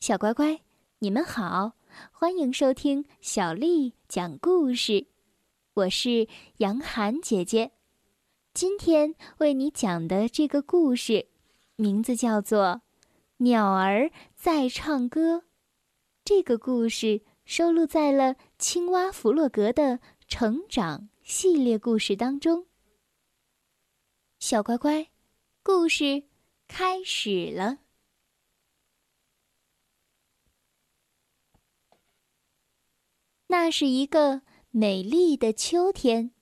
小乖乖，你们好，欢迎收听小丽讲故事。我是杨涵姐姐，今天为你讲的这个故事，名字叫做《鸟儿在唱歌》。这个故事收录在了《青蛙弗洛格的成长》系列故事当中。小乖乖，故事开始了。那是一个美丽的秋天，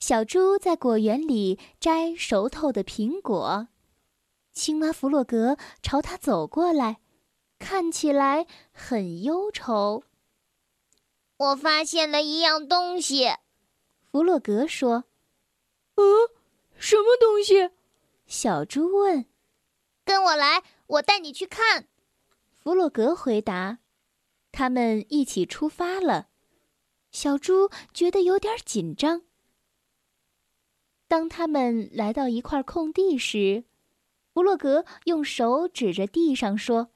小猪在果园里摘熟透的苹果。青蛙弗洛格朝他走过来，看起来很忧愁。我发现了一样东西，弗洛格说：“嗯，什么东西？”小猪问。“跟我来，我带你去看。”弗洛格回答。他们一起出发了。小猪觉得有点紧张。当他们来到一块空地时，弗洛格用手指着地上说：“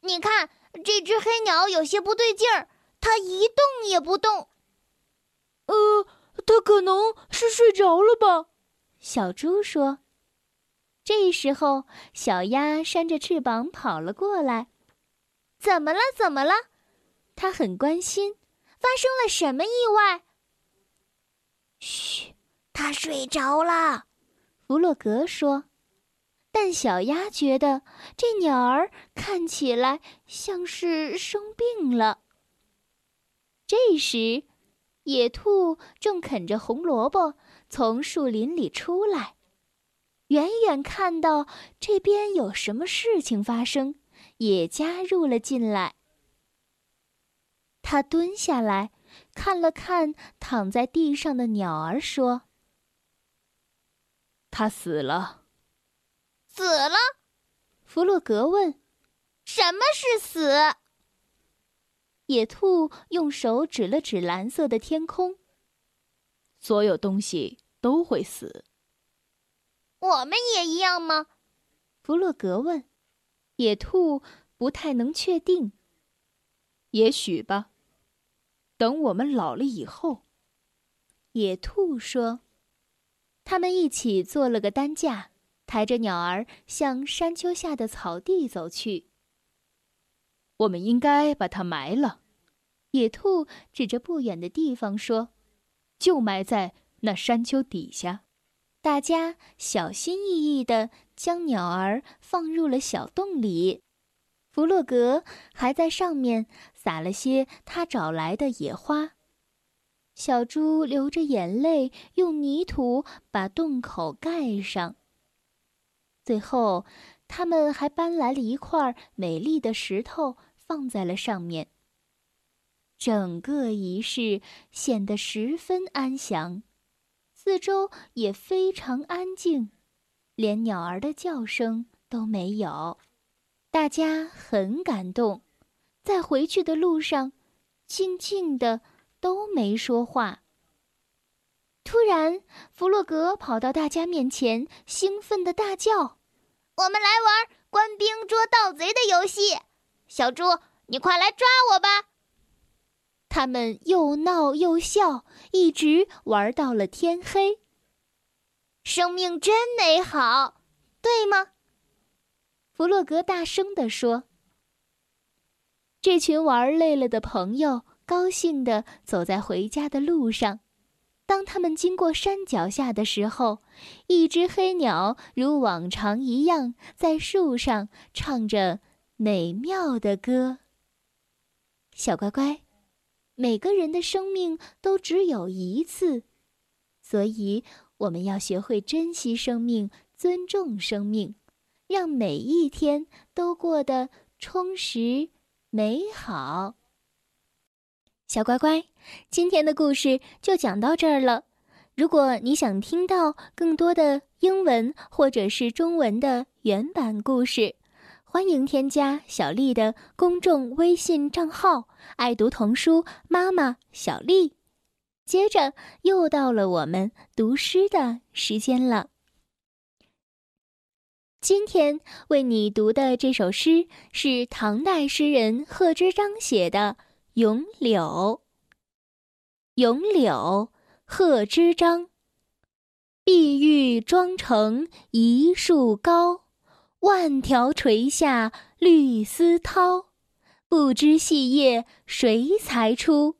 你看，这只黑鸟有些不对劲儿，它一动也不动。”“呃，它可能是睡着了吧？”小猪说。这时候，小鸭扇着翅膀跑了过来。“怎么了？怎么了？”它很关心。发生了什么意外？嘘，他睡着了。弗洛格说。但小鸭觉得这鸟儿看起来像是生病了。这时，野兔正啃着红萝卜从树林里出来，远远看到这边有什么事情发生，也加入了进来。他蹲下来，看了看躺在地上的鸟儿，说：“他死了。”“死了？”弗洛格问。“什么是死？”野兔用手指了指蓝色的天空。“所有东西都会死。”“我们也一样吗？”弗洛格问。野兔不太能确定。“也许吧。”等我们老了以后，野兔说：“他们一起做了个担架，抬着鸟儿向山丘下的草地走去。我们应该把它埋了。”野兔指着不远的地方说：“就埋在那山丘底下。”大家小心翼翼地将鸟儿放入了小洞里。弗洛格还在上面撒了些他找来的野花。小猪流着眼泪，用泥土把洞口盖上。最后，他们还搬来了一块美丽的石头，放在了上面。整个仪式显得十分安详，四周也非常安静，连鸟儿的叫声都没有。大家很感动，在回去的路上，静静的都没说话。突然，弗洛格跑到大家面前，兴奋的大叫：“我们来玩官兵捉盗贼的游戏！小猪，你快来抓我吧！”他们又闹又笑，一直玩到了天黑。生命真美好，对吗？弗洛格大声地说：“这群玩累了的朋友高兴地走在回家的路上。当他们经过山脚下的时候，一只黑鸟如往常一样在树上唱着美妙的歌。小乖乖，每个人的生命都只有一次，所以我们要学会珍惜生命，尊重生命。”让每一天都过得充实美好。小乖乖，今天的故事就讲到这儿了。如果你想听到更多的英文或者是中文的原版故事，欢迎添加小丽的公众微信账号“爱读童书妈妈小丽”。接着又到了我们读诗的时间了。今天为你读的这首诗是唐代诗人贺知章写的《咏柳》。《咏柳》贺知章。碧玉妆成一树高，万条垂下绿丝绦。不知细叶谁裁出？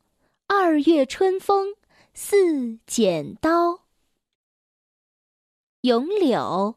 二月春风似剪刀。《咏柳》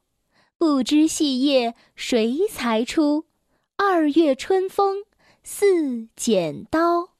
不知细叶谁裁出？二月春风似剪刀。